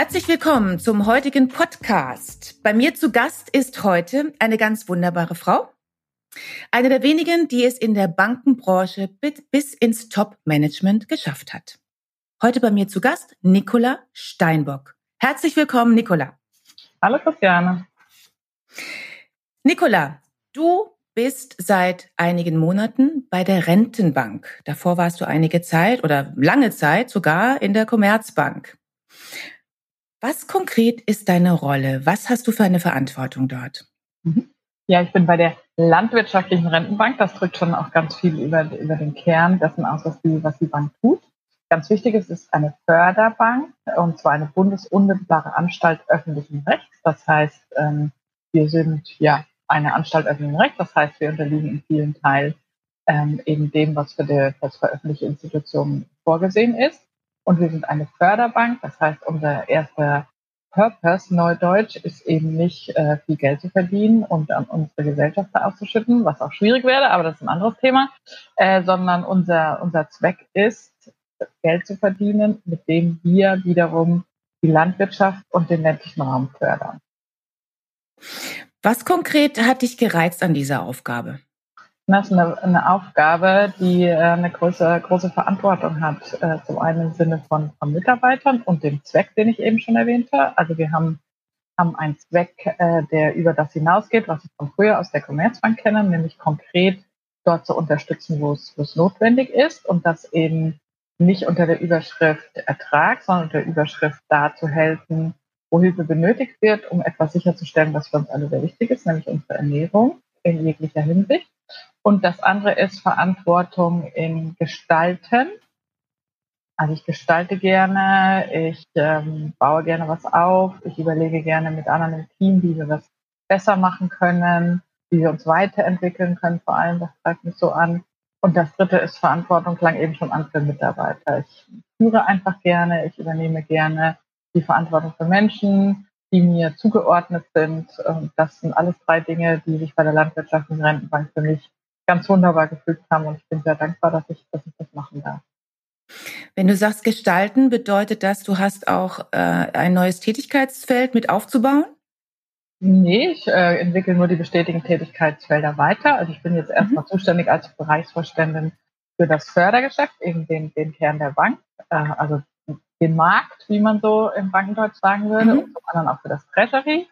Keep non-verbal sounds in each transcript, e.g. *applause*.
Herzlich willkommen zum heutigen Podcast. Bei mir zu Gast ist heute eine ganz wunderbare Frau. Eine der wenigen, die es in der Bankenbranche bis ins Top-Management geschafft hat. Heute bei mir zu Gast Nicola Steinbock. Herzlich willkommen, Nicola. Hallo, Christiane. Nicola, du bist seit einigen Monaten bei der Rentenbank. Davor warst du einige Zeit oder lange Zeit sogar in der Commerzbank. Was konkret ist deine Rolle? Was hast du für eine Verantwortung dort? Mhm. Ja, ich bin bei der landwirtschaftlichen Rentenbank. Das drückt schon auch ganz viel über, über den Kern dessen aus, was die, was die Bank tut. Ganz wichtig ist, es ist eine Förderbank und zwar eine bundesunmittelbare Anstalt öffentlichen Rechts. Das heißt, ähm, wir sind ja eine Anstalt öffentlichen Rechts. Das heißt, wir unterliegen in vielen Teilen ähm, eben dem, was für, die, was für öffentliche Institutionen vorgesehen ist. Und wir sind eine Förderbank. Das heißt, unser erster Purpose, Neudeutsch, ist eben nicht äh, viel Geld zu verdienen und an unsere Gesellschafter auszuschütten, was auch schwierig wäre, aber das ist ein anderes Thema, äh, sondern unser, unser Zweck ist, Geld zu verdienen, mit dem wir wiederum die Landwirtschaft und den ländlichen Raum fördern. Was konkret hat dich gereizt an dieser Aufgabe? Das ist eine, eine Aufgabe, die äh, eine große, große Verantwortung hat. Äh, zum einen im Sinne von, von Mitarbeitern und dem Zweck, den ich eben schon erwähnte. Also wir haben, haben einen Zweck, äh, der über das hinausgeht, was ich von früher aus der Commerzbank kenne, nämlich konkret dort zu unterstützen, wo es, wo es notwendig ist und das eben nicht unter der Überschrift Ertrag, sondern unter der Überschrift da zu helfen, wo Hilfe benötigt wird, um etwas sicherzustellen, was für uns alle sehr wichtig ist, nämlich unsere Ernährung in jeglicher Hinsicht. Und das andere ist Verantwortung in Gestalten. Also ich gestalte gerne, ich ähm, baue gerne was auf, ich überlege gerne mit anderen im Team, wie wir was besser machen können, wie wir uns weiterentwickeln können, vor allem, das treibt mich so an. Und das dritte ist Verantwortung, klang eben schon an für Mitarbeiter. Ich führe einfach gerne, ich übernehme gerne die Verantwortung für Menschen, die mir zugeordnet sind. Das sind alles drei Dinge, die sich bei der Landwirtschaftlichen Rentenbank für mich ganz wunderbar gefügt haben und ich bin sehr dankbar, dass ich, dass ich das machen darf. Wenn du sagst gestalten, bedeutet das, du hast auch äh, ein neues Tätigkeitsfeld mit aufzubauen? Nee, ich äh, entwickle nur die bestetigen Tätigkeitsfelder weiter. Also ich bin jetzt erstmal mhm. zuständig als Bereichsvorständin für das Fördergeschäft, eben den, den Kern der Bank, äh, also den Markt, wie man so im Bankendeutsch sagen würde, mhm. und zum anderen auch für das Treasury.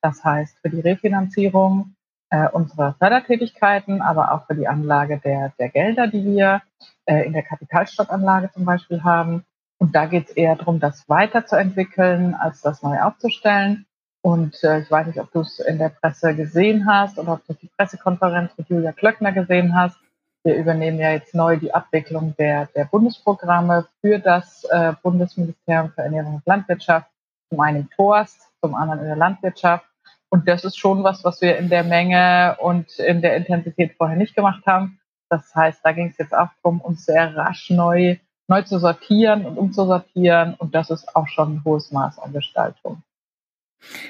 Das heißt, für die Refinanzierung äh, unserer Fördertätigkeiten, aber auch für die Anlage der, der Gelder, die wir äh, in der Kapitalstadtanlage zum Beispiel haben. Und da geht es eher darum, das weiterzuentwickeln, als das neu aufzustellen. Und äh, ich weiß nicht, ob du es in der Presse gesehen hast oder ob du die Pressekonferenz mit Julia Klöckner gesehen hast. Wir übernehmen ja jetzt neu die Abwicklung der, der Bundesprogramme für das äh, Bundesministerium für Ernährung und Landwirtschaft. Zum einen im Torst, zum anderen in der Landwirtschaft. Und das ist schon was, was wir in der Menge und in der Intensität vorher nicht gemacht haben. Das heißt, da ging es jetzt auch darum, uns sehr rasch neu, neu zu sortieren und umzusortieren. Und das ist auch schon ein hohes Maß an Gestaltung.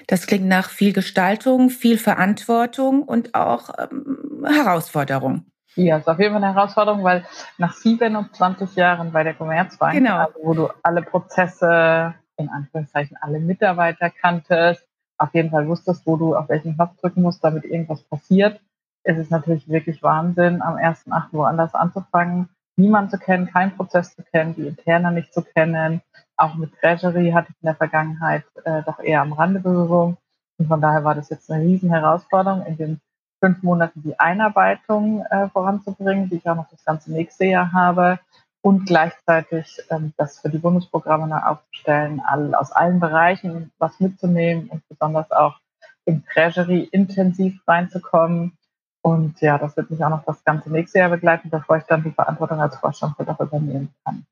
Das klingt nach viel Gestaltung, viel Verantwortung und auch ähm, Herausforderung. Ja, ist auf jeden Fall eine Herausforderung, weil nach 27 Jahren bei der Commerzbank, genau. also wo du alle Prozesse, in Anführungszeichen alle Mitarbeiter kanntest, auf jeden Fall wusstest, wo du auf welchen Knopf drücken musst, damit irgendwas passiert, ist es natürlich wirklich Wahnsinn, am 1.8. woanders anzufangen, niemand zu kennen, keinen Prozess zu kennen, die Interna nicht zu kennen. Auch mit Treasury hatte ich in der Vergangenheit äh, doch eher am Rande Berührung. Und von daher war das jetzt eine riesen Herausforderung, in den fünf Monaten die Einarbeitung äh, voranzubringen, die ich auch noch das ganze nächste Jahr habe und gleichzeitig ähm, das für die Bundesprogramme neu aufzustellen, all, aus allen Bereichen was mitzunehmen und besonders auch im Treasury intensiv reinzukommen. Und ja, das wird mich auch noch das ganze nächste Jahr begleiten, bevor ich dann die Verantwortung als Vorstand für das übernehmen kann.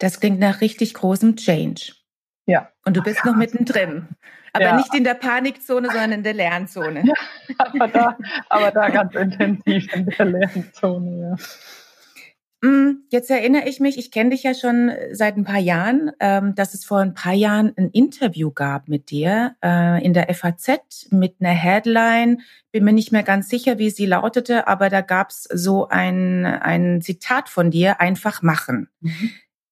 Das klingt nach richtig großem Change. Ja. Und du bist noch mittendrin. Aber ja. nicht in der Panikzone, sondern in der Lernzone. *laughs* Ja, aber, da, aber da ganz intensiv in der Lernzone, ja. Mm, jetzt erinnere ich mich, ich kenne dich ja schon seit ein paar Jahren, ähm, dass es vor ein paar Jahren ein Interview gab mit dir äh, in der FAZ mit einer Headline. Bin mir nicht mehr ganz sicher, wie sie lautete, aber da gab es so ein, ein Zitat von dir, einfach machen. Mhm.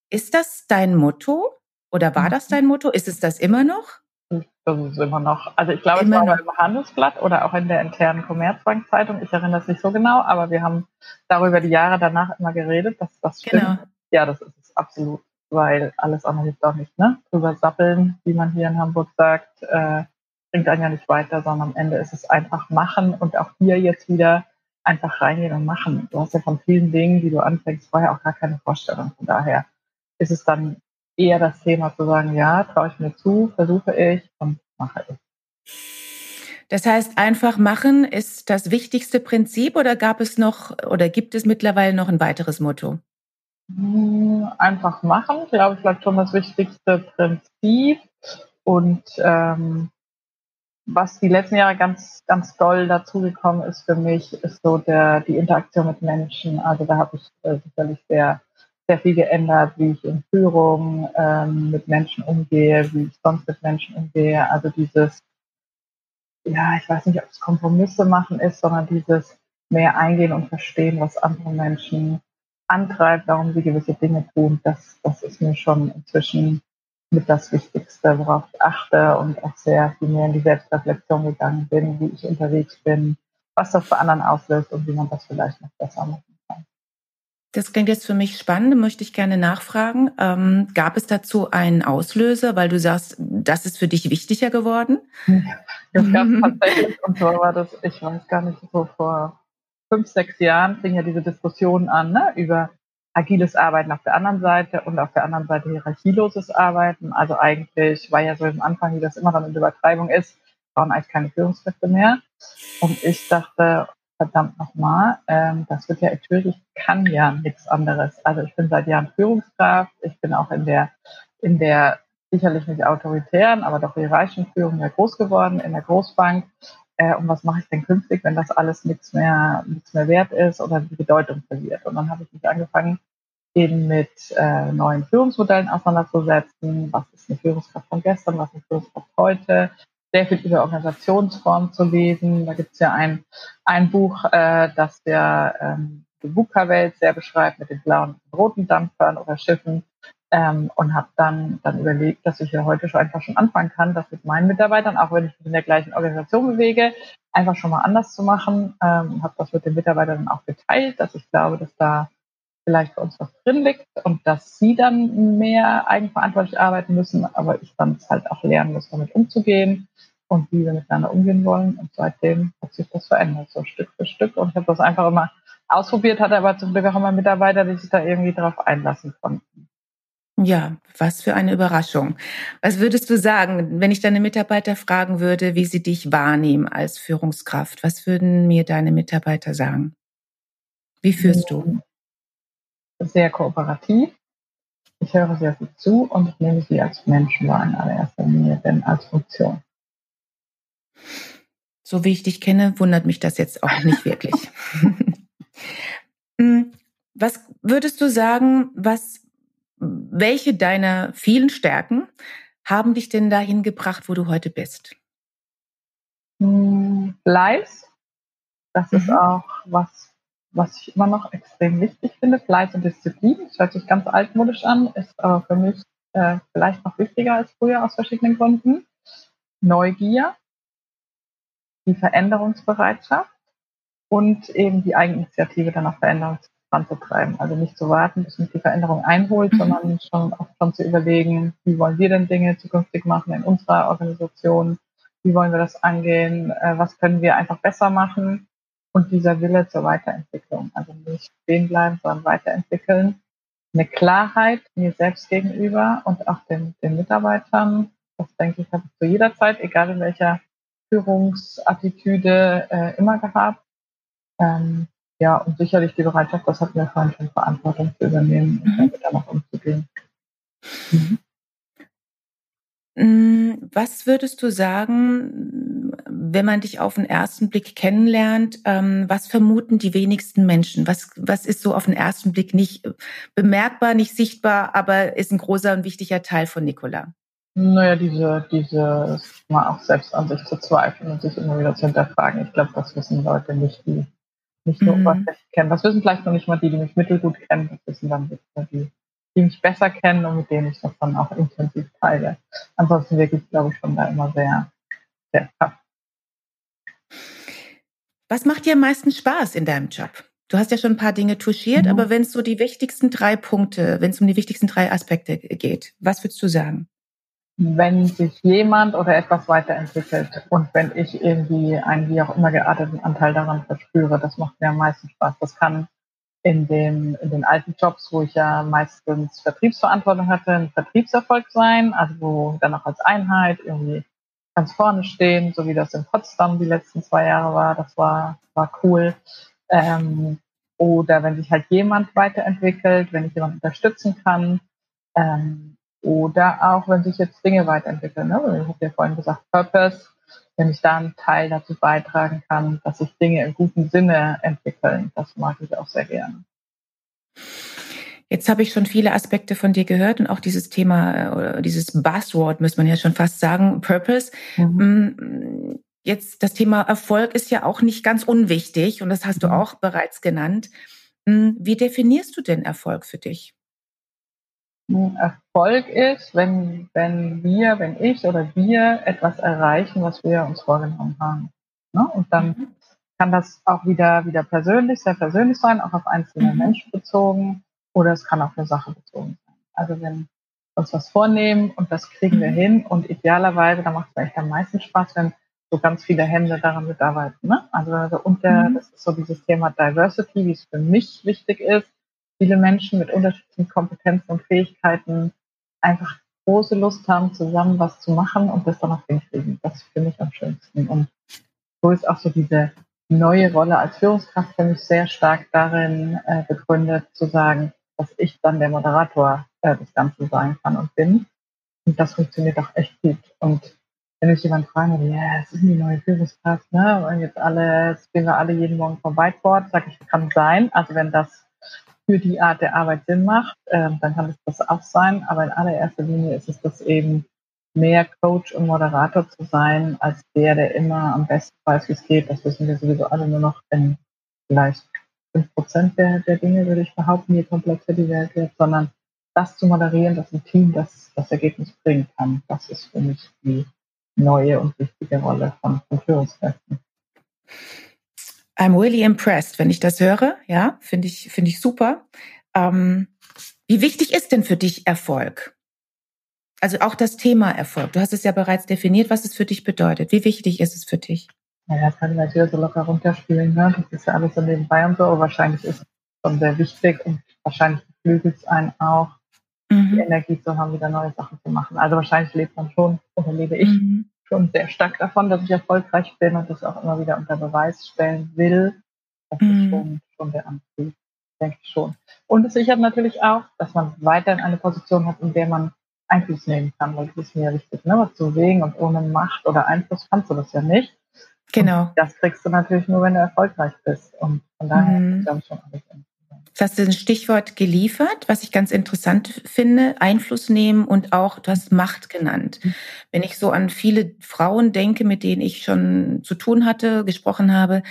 Ist das dein Motto oder war das mhm. dein Motto? Ist es das immer noch? Das ist immer noch. Also ich glaube, immer es war noch. beim Handelsblatt oder auch in der internen Commerzbank-Zeitung. Ich erinnere es nicht so genau, aber wir haben darüber die Jahre danach immer geredet, dass das stimmt. Genau. Ja, das ist es absolut, weil alles andere hilft auch nicht, ne? Drüber sappeln, wie man hier in Hamburg sagt, äh, bringt einen ja nicht weiter, sondern am Ende ist es einfach machen und auch hier jetzt wieder einfach reingehen und machen. Du hast ja von vielen Dingen, die du anfängst, vorher auch gar keine Vorstellung. Von daher ist es dann eher das Thema zu sagen, ja, traue ich mir zu, versuche ich und mache ich. Das heißt, einfach machen ist das wichtigste Prinzip oder gab es noch oder gibt es mittlerweile noch ein weiteres Motto? Hm, einfach machen, glaube ich, bleibt schon das wichtigste Prinzip. Und ähm, was die letzten Jahre ganz, ganz doll dazugekommen ist für mich, ist so der, die Interaktion mit Menschen. Also da habe ich äh, sicherlich sehr sehr viel geändert, wie ich in Führung ähm, mit Menschen umgehe, wie ich sonst mit Menschen umgehe. Also dieses, ja, ich weiß nicht, ob es Kompromisse machen ist, sondern dieses mehr eingehen und verstehen, was andere Menschen antreibt, warum sie gewisse Dinge tun. Das, das ist mir schon inzwischen mit das Wichtigste, worauf ich achte und auch sehr viel mehr in die Selbstreflexion gegangen bin, wie ich unterwegs bin, was das bei anderen auslöst und wie man das vielleicht noch besser macht. Das klingt jetzt für mich spannend, möchte ich gerne nachfragen. Ähm, gab es dazu einen Auslöser, weil du sagst, das ist für dich wichtiger geworden? Das gab es tatsächlich. Und zwar war das, ich weiß gar nicht, so vor fünf, sechs Jahren fing ja diese Diskussion an, ne, über agiles Arbeiten auf der anderen Seite und auf der anderen Seite hierarchieloses Arbeiten. Also eigentlich war ja so am Anfang, wie das immer dann in Übertreibung ist, waren eigentlich keine Führungskräfte mehr. Und ich dachte, verdammt nochmal, ähm, das wird ja natürlich, kann ja nichts anderes. Also ich bin seit Jahren Führungskraft, ich bin auch in der, in der sicherlich nicht autoritären, aber doch hierarchischen Führung ja groß geworden, in der Großbank. Äh, und was mache ich denn künftig, wenn das alles nichts mehr, nichts mehr wert ist oder die Bedeutung verliert? Und dann habe ich mich angefangen, eben mit äh, neuen Führungsmodellen auseinanderzusetzen. Was ist eine Führungskraft von gestern? Was ist eine Führungskraft heute? Sehr viel über Organisationsformen zu lesen. Da gibt es ja ein, ein Buch, äh, das der ähm, die VUCA-Welt sehr beschreibt mit den blauen und roten Dampfern oder Schiffen. Ähm, und habe dann, dann überlegt, dass ich ja heute schon einfach schon anfangen kann, das mit meinen Mitarbeitern, auch wenn ich mich in der gleichen Organisation bewege, einfach schon mal anders zu machen. Ähm, habe das mit den Mitarbeitern auch geteilt, dass ich glaube, dass da vielleicht für uns was drin liegt und dass sie dann mehr eigenverantwortlich arbeiten müssen, aber ich dann halt auch lernen muss, damit umzugehen und wie wir miteinander umgehen wollen. Und seitdem hat sich das verändert, so Stück für Stück. Und ich habe das einfach immer ausprobiert, hatte aber zum Glück auch immer Mitarbeiter, die sich da irgendwie drauf einlassen konnten. Ja, was für eine Überraschung. Was würdest du sagen, wenn ich deine Mitarbeiter fragen würde, wie sie dich wahrnehmen als Führungskraft? Was würden mir deine Mitarbeiter sagen? Wie führst du? Sehr kooperativ. Ich höre sehr viel zu und ich nehme sie als Menschen wahr in allererster Linie, denn als Funktion. So wie ich dich kenne, wundert mich das jetzt auch nicht wirklich. *laughs* Hm, was würdest du sagen, was, welche deiner vielen Stärken haben dich denn dahin gebracht, wo du heute bist? Hm, Fleiß. Das mhm. ist auch was, was ich immer noch extrem wichtig finde. Fleiß und Disziplin. Das hört sich ganz altmodisch an, ist aber für mich äh, vielleicht noch wichtiger als früher aus verschiedenen Gründen. Neugier die Veränderungsbereitschaft und eben die Eigeninitiative dann auch Veränderung voranzutreiben. Also nicht zu warten, bis mich die Veränderung einholt, mhm. sondern schon auch schon zu überlegen, wie wollen wir denn Dinge zukünftig machen in unserer Organisation, wie wollen wir das angehen, äh, was können wir einfach besser machen und dieser Wille zur Weiterentwicklung. Also nicht stehen bleiben, sondern weiterentwickeln. Eine Klarheit mir selbst gegenüber und auch den, den Mitarbeitern. Das denke ich, habe ich zu jeder Zeit, egal in welcher Führungsattitüde äh, immer gehabt. Ähm, ja, und sicherlich die Bereitschaft, das hat mir vorhin schon Verantwortung zu übernehmen und mhm. damit dann auch umzugehen. Mhm. Mm, was würdest du sagen, wenn man dich auf den ersten Blick kennenlernt, ähm, was vermuten die wenigsten Menschen? Was, was ist so auf den ersten Blick nicht bemerkbar, nicht sichtbar, aber ist ein großer und wichtiger Teil von Nicola? Naja, diese, diese, mal auch selbst an sich zu zweifeln und sich immer wieder zu hinterfragen. Ich glaube, das wissen Leute nicht, die nicht nur mhm. oberflächlich kennen. Das wissen vielleicht noch nicht mal die, die mich mittelgut kennen. Das wissen dann die, die mich besser kennen und mit denen ich das dann auch intensiv teile. Ansonsten wirklich, glaube ich, schon da immer sehr, sehr tough. Was macht dir am meisten Spaß in deinem Job? Du hast ja schon ein paar Dinge touchiert, mhm. aber wenn es so die wichtigsten drei Punkte, wenn es um die wichtigsten drei Aspekte geht, was würdest du sagen? Wenn sich jemand oder etwas weiterentwickelt und wenn ich irgendwie einen wie auch immer gearteten Anteil daran verspüre, das macht mir am meisten Spaß. Das kann in den, in den alten Jobs, wo ich ja meistens Vertriebsverantwortung hatte, ein Vertriebserfolg sein, also wo dann auch als Einheit irgendwie ganz vorne stehen, so wie das in Potsdam die letzten zwei Jahre war. Das war, war cool. Ähm, oder wenn sich halt jemand weiterentwickelt, wenn ich jemanden unterstützen kann. Ähm, oder auch, wenn sich jetzt Dinge weiterentwickeln. Ne? Ich habe ja vorhin gesagt, Purpose wenn ich da einen Teil dazu beitragen kann, dass sich Dinge im guten Sinne entwickeln. Das mag ich auch sehr gerne. Jetzt habe ich schon viele Aspekte von dir gehört und auch dieses Thema äh, oder dieses Buzzword, muss man ja schon fast sagen, Purpose. Mhm. Mm, jetzt das Thema Erfolg ist ja auch nicht ganz unwichtig und das hast du mhm. auch bereits genannt. Mm, wie definierst du denn Erfolg für dich? Erfolg ist, wenn, wenn wir, wenn ich oder wir etwas erreichen, was wir uns vorgenommen haben. Ne? Und dann mhm. kann das auch wieder, wieder persönlich, sehr persönlich sein, auch auf einzelne mhm. Menschen bezogen oder es kann auch eine Sache bezogen sein. Also wenn wir uns was vornehmen und das kriegen wir mhm. hin und idealerweise, da macht es eigentlich am meisten Spaß, wenn so ganz viele Hände daran mitarbeiten. Ne? Also, also unter, mhm. das ist so dieses Thema Diversity, wie es für mich wichtig ist, viele Menschen mit unterschiedlichen Kompetenzen und Fähigkeiten einfach große Lust haben, zusammen was zu machen und das dann auch hinkriegen. Das finde ich am schönsten. Und so ist auch so diese neue Rolle als Führungskraft für mich sehr stark darin äh, begründet, zu sagen, dass ich dann der Moderator äh, des Ganzen sein kann und bin. Und das funktioniert auch echt gut. Und wenn mich jemand fragen würde, ja, es ist die neue Führungskraft, ne? Und jetzt alle, gehen wir alle jeden Morgen vom Whiteboard, sage ich, kann sein. Also wenn das für die Art der Arbeit Sinn macht, äh, dann kann es das auch sein. Aber in allererster Linie ist es das eben, mehr Coach und Moderator zu sein, als der, der immer am besten weiß, wie es geht. Das wissen wir sowieso alle nur noch in vielleicht fünf Prozent der, der Dinge, würde ich behaupten, je komplexer die Welt wird, sondern das zu moderieren, dass ein Team das, das Ergebnis bringen kann. Das ist für mich die neue und wichtige Rolle von, von Führungskräften. I'm really impressed, wenn ich das höre. Ja, finde ich, finde ich super. Ähm, wie wichtig ist denn für dich Erfolg? Also auch das Thema Erfolg. Du hast es ja bereits definiert, was es für dich bedeutet. Wie wichtig ist es für dich? Ja, das kann ich natürlich so locker runterspielen. Ne? Das ist ja alles so nebenbei und so. Aber wahrscheinlich ist es schon sehr wichtig und wahrscheinlich beflügelt es einen auch, mhm. die Energie zu haben, wieder neue Sachen zu machen. Also wahrscheinlich lebt man schon oder lebe ich mhm schon sehr stark davon, dass ich erfolgreich bin und das auch immer wieder unter Beweis stellen will. Das mhm. ist schon, schon der Antrieb, denke ich schon. Und es sichert natürlich auch, dass man weiterhin eine Position hat, in der man Einfluss nehmen kann, weil das ist mir ja wichtig, ne? was zu wegen und ohne Macht oder Einfluss kannst du das ja nicht. Genau. Und das kriegst du natürlich nur, wenn du erfolgreich bist. Und von daher mhm. glaube ich schon alles Du hast ein Stichwort geliefert, was ich ganz interessant finde, Einfluss nehmen und auch, du hast Macht genannt. Mhm. Wenn ich so an viele Frauen denke, mit denen ich schon zu tun hatte, gesprochen habe,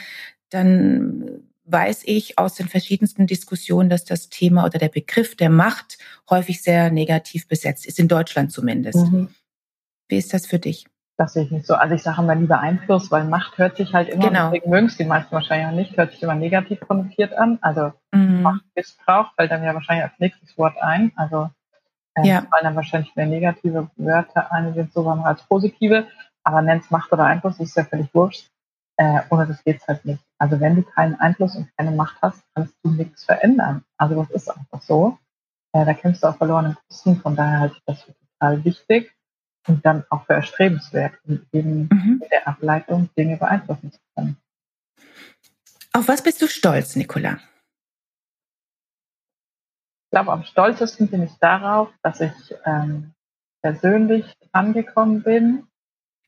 dann weiß ich aus den verschiedensten Diskussionen, dass das Thema oder der Begriff der Macht häufig sehr negativ besetzt ist, in Deutschland zumindest. Mhm. Wie ist das für dich? Das sehe ich nicht so. Also ich sage immer lieber Einfluss, weil Macht hört sich halt immer, genau. deswegen mögen es die meisten wahrscheinlich auch nicht, hört sich immer negativ konnotiert an. Also mhm. Machtmissbrauch fällt dann ja wahrscheinlich als nächstes Wort ein. Also äh, ja. fallen dann wahrscheinlich mehr negative Wörter ein, sind sogar noch als positive. Aber nenn's Macht oder Einfluss, das ist ja völlig wurscht. Äh, ohne das geht's halt nicht. Also wenn du keinen Einfluss und keine Macht hast, kannst du nichts verändern. Also das ist einfach so. Äh, da kämpfst du auf verlorenen Kosten. Von daher halte ich das für total wichtig und dann auch für erstrebenswert, um eben mhm. mit der Ableitung Dinge beeinflussen zu können. Auf was bist du stolz, Nicola? Ich glaube, am stolzesten bin ich darauf, dass ich, ähm, persönlich angekommen bin,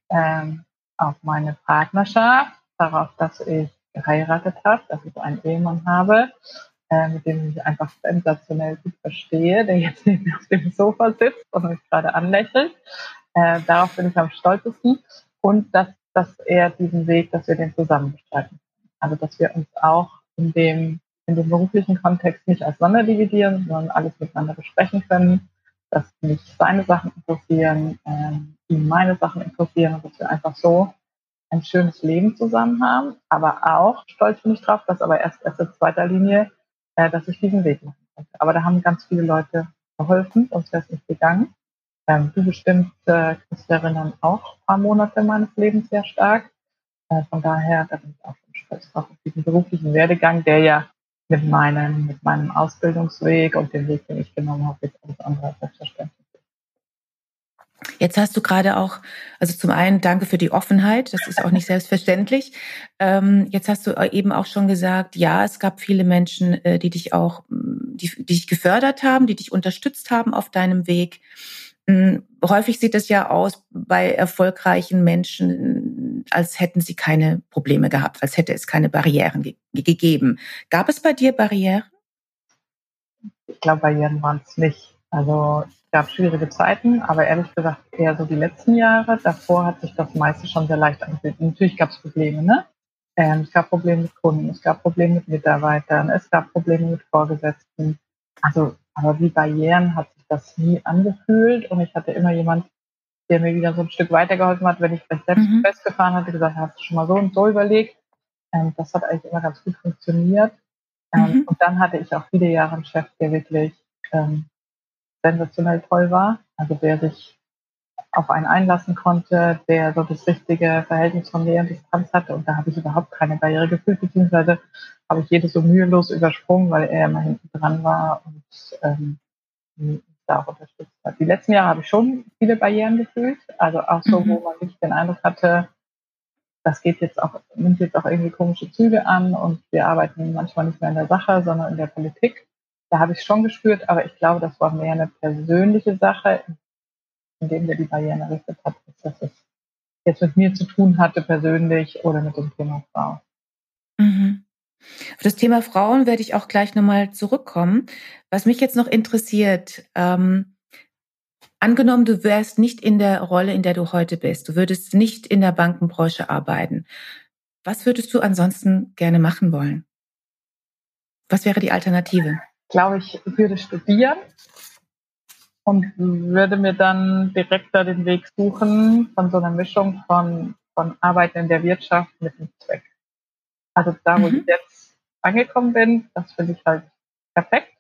ähm, auf meine Partnerschaft, darauf, dass ich geheiratet habe, dass ich einen Ehemann habe, äh, mit dem ich einfach sensationell gut verstehe, der jetzt *laughs* neben mir auf dem Sofa sitzt und mich gerade anlächelt. Äh, darauf bin ich am stolzesten. Und dass, dass er diesen Weg, dass wir den zusammen bestreiten. Also dass wir uns auch in dem, in dem beruflichen Kontext nicht auseinanderdividieren, sondern alles miteinander besprechen können, dass mich seine Sachen interessieren, äh, ihm meine Sachen interessieren und dass wir einfach so ein schönes Leben zusammen haben. Aber auch stolz bin ich drauf, dass aber erst erst in zweiter Linie äh, dass ich diesen Weg machen konnte. Aber da haben ganz viele Leute geholfen, sonst wäre es nicht gegangen. Ähm, du bestimmt äh, kannst erinnern auch ein paar Monate meines Lebens sehr stark. Äh, von daher, da bin ich auch schon stolz drauf auf diesen beruflichen Werdegang, der ja mit meinem, mit meinem Ausbildungsweg und dem Weg, den ich genommen habe, jetzt alles andere selbstverständlich Jetzt hast du gerade auch, also zum einen danke für die Offenheit, das ist auch nicht selbstverständlich. Ähm, jetzt hast du eben auch schon gesagt, ja, es gab viele Menschen, äh, die dich auch, die, die dich gefördert haben, die dich unterstützt haben auf deinem Weg. Ähm, häufig sieht es ja aus bei erfolgreichen Menschen, als hätten sie keine Probleme gehabt, als hätte es keine Barrieren ge gegeben. Gab es bei dir Barrieren? Ich glaube, Barrieren waren es nicht. Also es gab schwierige Zeiten, aber ehrlich gesagt eher so die letzten Jahre. Davor hat sich das meiste schon sehr leicht angefühlt. Natürlich gab es Probleme, ne? Ähm, es gab Probleme mit Kunden, es gab Probleme mit Mitarbeitern, es gab Probleme mit Vorgesetzten. Also, aber wie Barrieren hat sich das nie angefühlt und ich hatte immer jemand, der mir wieder so ein Stück weitergeholfen hat, wenn ich vielleicht selbst mhm. festgefahren hatte, gesagt, hast du schon mal so und so überlegt. Ähm, das hat eigentlich immer ganz gut funktioniert. Ähm, mhm. Und dann hatte ich auch viele Jahre einen Chef, der wirklich ähm, sensationell toll war. Also der sich auf einen einlassen konnte, der so das richtige Verhältnis von Nähe und Distanz hatte. Und da habe ich überhaupt keine Barriere gefühlt, beziehungsweise habe ich jedes so mühelos übersprungen, weil er immer hinten dran war und ähm, da auch unterstützt hat. Die letzten Jahre habe ich schon viele Barrieren gefühlt. Also auch so, mhm. wo man wirklich den Eindruck hatte, das geht jetzt auch, nimmt jetzt auch irgendwie komische Züge an und wir arbeiten manchmal nicht mehr in der Sache, sondern in der Politik da habe ich schon gespürt, aber ich glaube, das war mehr eine persönliche Sache, indem wir die Barrieren errichtet hat, dass es jetzt mit mir zu tun hatte, persönlich oder mit dem Thema Frau. Mhm. Auf das Thema Frauen werde ich auch gleich nochmal zurückkommen. Was mich jetzt noch interessiert, ähm, angenommen, du wärst nicht in der Rolle, in der du heute bist, du würdest nicht in der Bankenbranche arbeiten. Was würdest du ansonsten gerne machen wollen? Was wäre die Alternative? glaube ich, würde studieren und würde mir dann direkt da den Weg suchen von so einer Mischung von, von Arbeiten in der Wirtschaft mit dem Zweck. Also da, wo mhm. ich jetzt angekommen bin, das finde ich halt perfekt.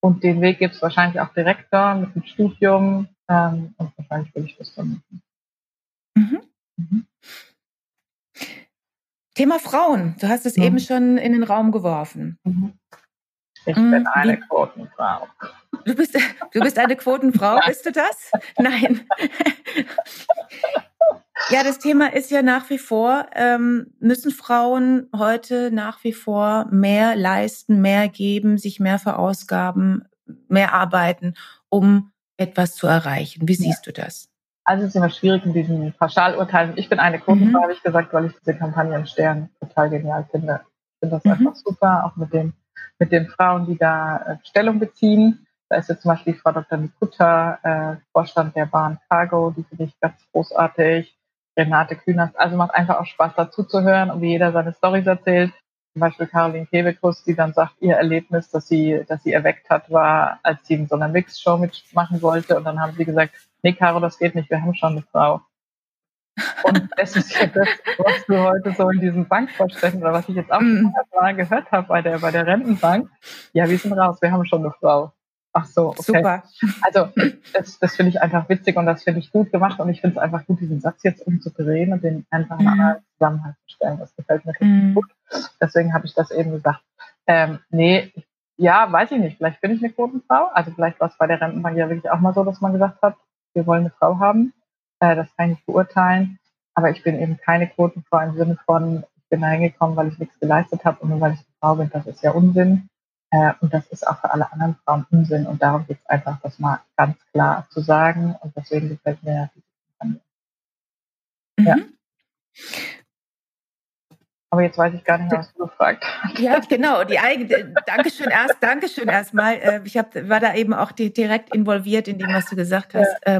Und den Weg gibt es wahrscheinlich auch direkt da mit dem Studium ähm, und wahrscheinlich will ich das dann machen. Mhm. Mhm. Thema Frauen. Du hast es mhm. eben schon in den Raum geworfen. Mhm. Ich mhm. bin eine Quotenfrau. Du bist, du bist eine Quotenfrau, *laughs* bist du das? Nein. *laughs* Ja, das Thema ist ja nach wie vor, ähm, müssen Frauen heute nach wie vor mehr leisten, mehr geben, sich mehr verausgaben, mehr arbeiten, um etwas zu erreichen. Wie siehst ja. du das? Also es ist immer schwierig in diesen Pauschalurteilen. Ich bin eine Quotenfrau, mhm. habe ich gesagt, weil ich diese Kampagne im Stern total genial finde. Ich finde das mhm. einfach super, auch mit dem mit den Frauen, die da äh, Stellung beziehen. Da ist jetzt zum Beispiel Frau Dr. Nikutta, äh, Vorstand der Bahn Cargo, die finde ich ganz großartig. Renate Kühners, also macht einfach auch Spaß dazu zu hören und wie jeder seine Storys erzählt. Zum Beispiel Caroline Kebekus, die dann sagt, ihr Erlebnis, das sie, das sie erweckt hat, war, als sie in so einer Mix-Show mitmachen wollte und dann haben sie gesagt, nee, Caro, das geht nicht, wir haben schon eine Frau. Und das ist ja das, was du heute so in diesen Bankvorständen oder was ich jetzt auch mm. mal gehört habe bei der, bei der Rentenbank. Ja, wir sind raus, wir haben schon eine Frau. Ach so, okay. Super. Also das, das finde ich einfach witzig und das finde ich gut gemacht und ich finde es einfach gut, diesen Satz jetzt umzudrehen und den einfach in einen anderen Zusammenhang zu stellen. Das gefällt mir mm. gut. Deswegen habe ich das eben gesagt. Ähm, nee, ja, weiß ich nicht. Vielleicht bin ich eine Quotenfrau. Also vielleicht war es bei der Rentenbank ja wirklich auch mal so, dass man gesagt hat, wir wollen eine Frau haben. Äh, das kann ich nicht beurteilen. Aber ich bin eben keine Quotenfrau im Sinne von, ich bin da hingekommen, weil ich nichts geleistet habe und nur weil ich eine Frau bin. Das ist ja Unsinn. Äh, und das ist auch für alle anderen Frauen Unsinn. Und darum geht es einfach, das mal ganz klar zu sagen. Und deswegen gefällt mir diese Kampagne. Mhm. Ja. Aber jetzt weiß ich gar nicht mehr, was du gefragt hast. Ja, genau. Die eigene, Dankeschön erst, Dankeschön erstmal. Äh, ich hab, war da eben auch direkt involviert in dem, was du gesagt hast. Ja.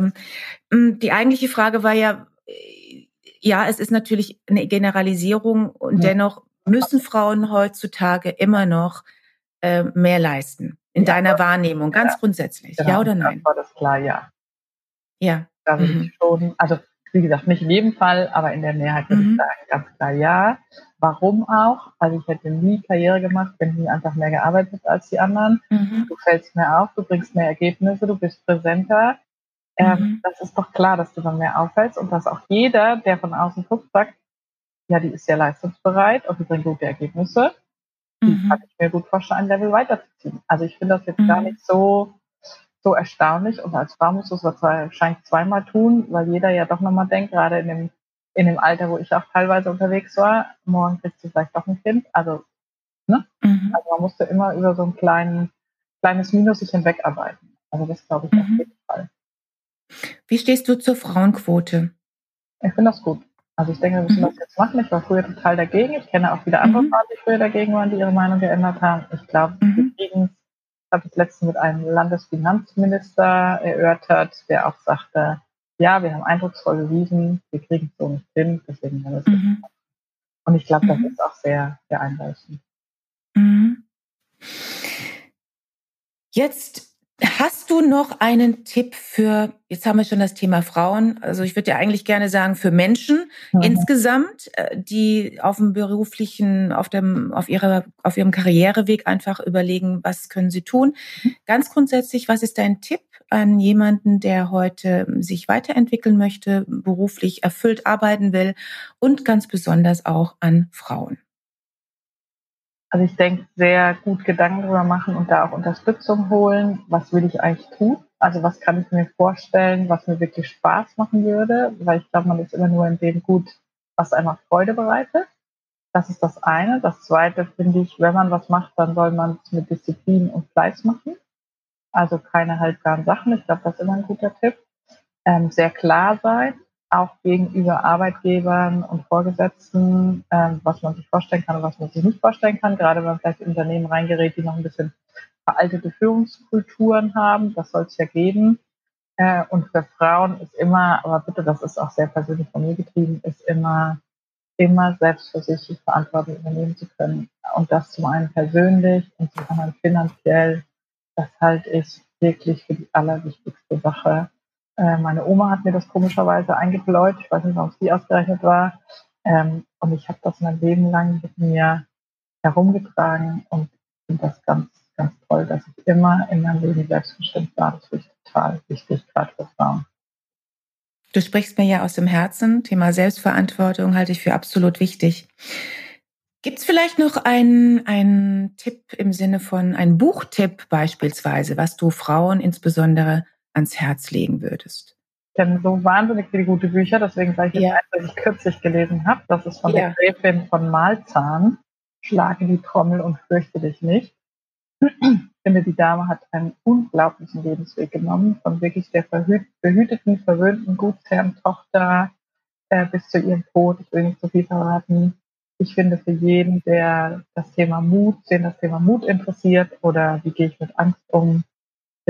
Ähm, die eigentliche Frage war ja, äh, ja, es ist natürlich eine Generalisierung und ja. dennoch müssen Frauen heutzutage immer noch äh, mehr leisten in ja, deiner Wahrnehmung, ganz ja. grundsätzlich. Genau, ja oder nein? War das klar, ja. Ja. Da würde mhm. ich schon, also wie gesagt, nicht in jedem Fall, aber in der Mehrheit würde mhm. ich sagen, ganz klar ja. Warum auch? Also ich hätte nie Karriere gemacht, wenn ich nie einfach mehr gearbeitet als die anderen. Mhm. Du fällst mehr auf, du bringst mehr Ergebnisse, du bist präsenter. Ähm, mhm. Das ist doch klar, dass du dann mehr auffällst und dass auch jeder, der von außen guckt, sagt, ja, die ist ja leistungsbereit und die bringt gute Ergebnisse. Mhm. kann ich mir gut vorstellen, ein Level weiterzuziehen. Also ich finde das jetzt gar mhm. nicht so so erstaunlich und als Frau musst du es wahrscheinlich zweimal tun, weil jeder ja doch nochmal denkt, gerade in dem, in dem Alter, wo ich auch teilweise unterwegs war, morgen kriegst du vielleicht doch ein Kind. Also, ne? Mhm. Also man musste immer über so ein kleinen, kleines Minus sich hinwegarbeiten. Also das glaube ich mhm. auf jeden Fall. Wie stehst du zur Frauenquote? Ich finde das gut. Also ich denke, wir müssen mhm. das jetzt machen. Ich war früher total dagegen. Ich kenne auch wieder andere mhm. Frauen, die früher dagegen waren, die ihre Meinung geändert haben. Ich glaube, wir mhm. kriegen es habe es letztens mit einem Landesfinanzminister erörtert, der auch sagte, ja, wir haben eindrucksvoll bewiesen, wir kriegen es so nicht hin, deswegen haben wir es mhm. Und ich glaube, das mhm. ist auch sehr, sehr einleuchtend. Mhm. Jetzt Hast du noch einen Tipp für, jetzt haben wir schon das Thema Frauen, also ich würde ja eigentlich gerne sagen, für Menschen mhm. insgesamt, äh, die auf dem beruflichen, auf dem, auf ihrer, auf ihrem Karriereweg einfach überlegen, was können sie tun. Mhm. Ganz grundsätzlich, was ist dein Tipp an jemanden, der heute sich weiterentwickeln möchte, beruflich erfüllt arbeiten will und ganz besonders auch an Frauen? Also ich denke, sehr gut Gedanken darüber machen und da auch Unterstützung holen. Was will ich eigentlich tun? Also was kann ich mir vorstellen, was mir wirklich Spaß machen würde? Weil ich glaube, man ist immer nur in dem gut, was einem Freude bereitet. Das ist das eine. Das zweite finde ich, wenn man was macht, dann soll man es mit Disziplin und Fleiß machen. Also keine halbgaren Sachen. Ich glaube, das ist immer ein guter Tipp. Ähm, sehr klar sein auch gegenüber Arbeitgebern und Vorgesetzten, ähm, was man sich vorstellen kann und was man sich nicht vorstellen kann, gerade wenn man vielleicht in Unternehmen reingerät, die noch ein bisschen veraltete Führungskulturen haben, das soll es ja geben. Äh, und für Frauen ist immer, aber bitte, das ist auch sehr persönlich von mir getrieben, ist immer, immer selbst für sich die Verantwortung übernehmen zu können. Und das zum einen persönlich und zum anderen finanziell, das halte ich wirklich für die allerwichtigste Sache äh, meine Oma hat mir das komischerweise eingebläut. Ich weiß nicht, warum es die ausgerechnet war. Ähm, und ich habe das mein Leben lang mit mir herumgetragen und finde das ganz, ganz toll, dass ich immer in meinem Leben selbstbestimmt war. Das finde ich total wichtig, gerade für Frauen. Du sprichst mir ja aus dem Herzen. Thema Selbstverantwortung halte ich für absolut wichtig. Gibt es vielleicht noch einen, einen Tipp im Sinne von einen Buchtipp beispielsweise, was du Frauen insbesondere ans Herz legen würdest? Ich kenne so wahnsinnig viele gute Bücher, deswegen sage ich jetzt ja. eins, was ich kürzlich gelesen habe. Das ist von ja. der Gräfin von Malzahn. Schlage die Trommel und fürchte dich nicht. Ich finde, die Dame hat einen unglaublichen Lebensweg genommen, von wirklich der behüteten, verwöhnten Gutsherrentochter äh, bis zu ihrem Tod. Ich will nicht so viel verraten. Ich finde, für jeden, der das Thema Mut, den das Thema Mut interessiert oder wie gehe ich mit Angst um,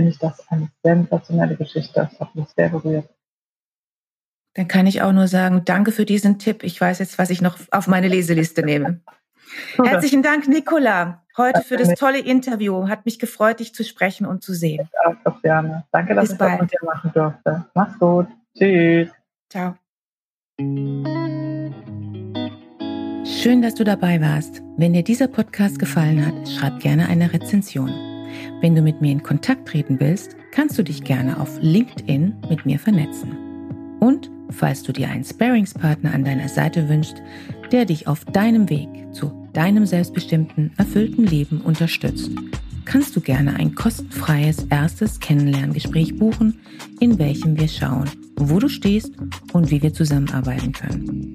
finde ich das eine sensationelle Geschichte. Das hat mich sehr berührt. Dann kann ich auch nur sagen, danke für diesen Tipp. Ich weiß jetzt, was ich noch auf meine Leseliste nehme. *laughs* Herzlichen Dank, Nicola, heute für das tolle Interview. Hat mich gefreut, dich zu sprechen und zu sehen. Auch, Sofiane. Danke, dass Bis ich bald. das mit dir machen durfte. Mach's gut. Tschüss. Ciao. Schön, dass du dabei warst. Wenn dir dieser Podcast gefallen hat, schreib gerne eine Rezension. Wenn du mit mir in Kontakt treten willst, kannst du dich gerne auf LinkedIn mit mir vernetzen. Und falls du dir einen Sparingspartner an deiner Seite wünschst, der dich auf deinem Weg zu deinem selbstbestimmten, erfüllten Leben unterstützt, kannst du gerne ein kostenfreies erstes Kennenlerngespräch buchen, in welchem wir schauen, wo du stehst und wie wir zusammenarbeiten können.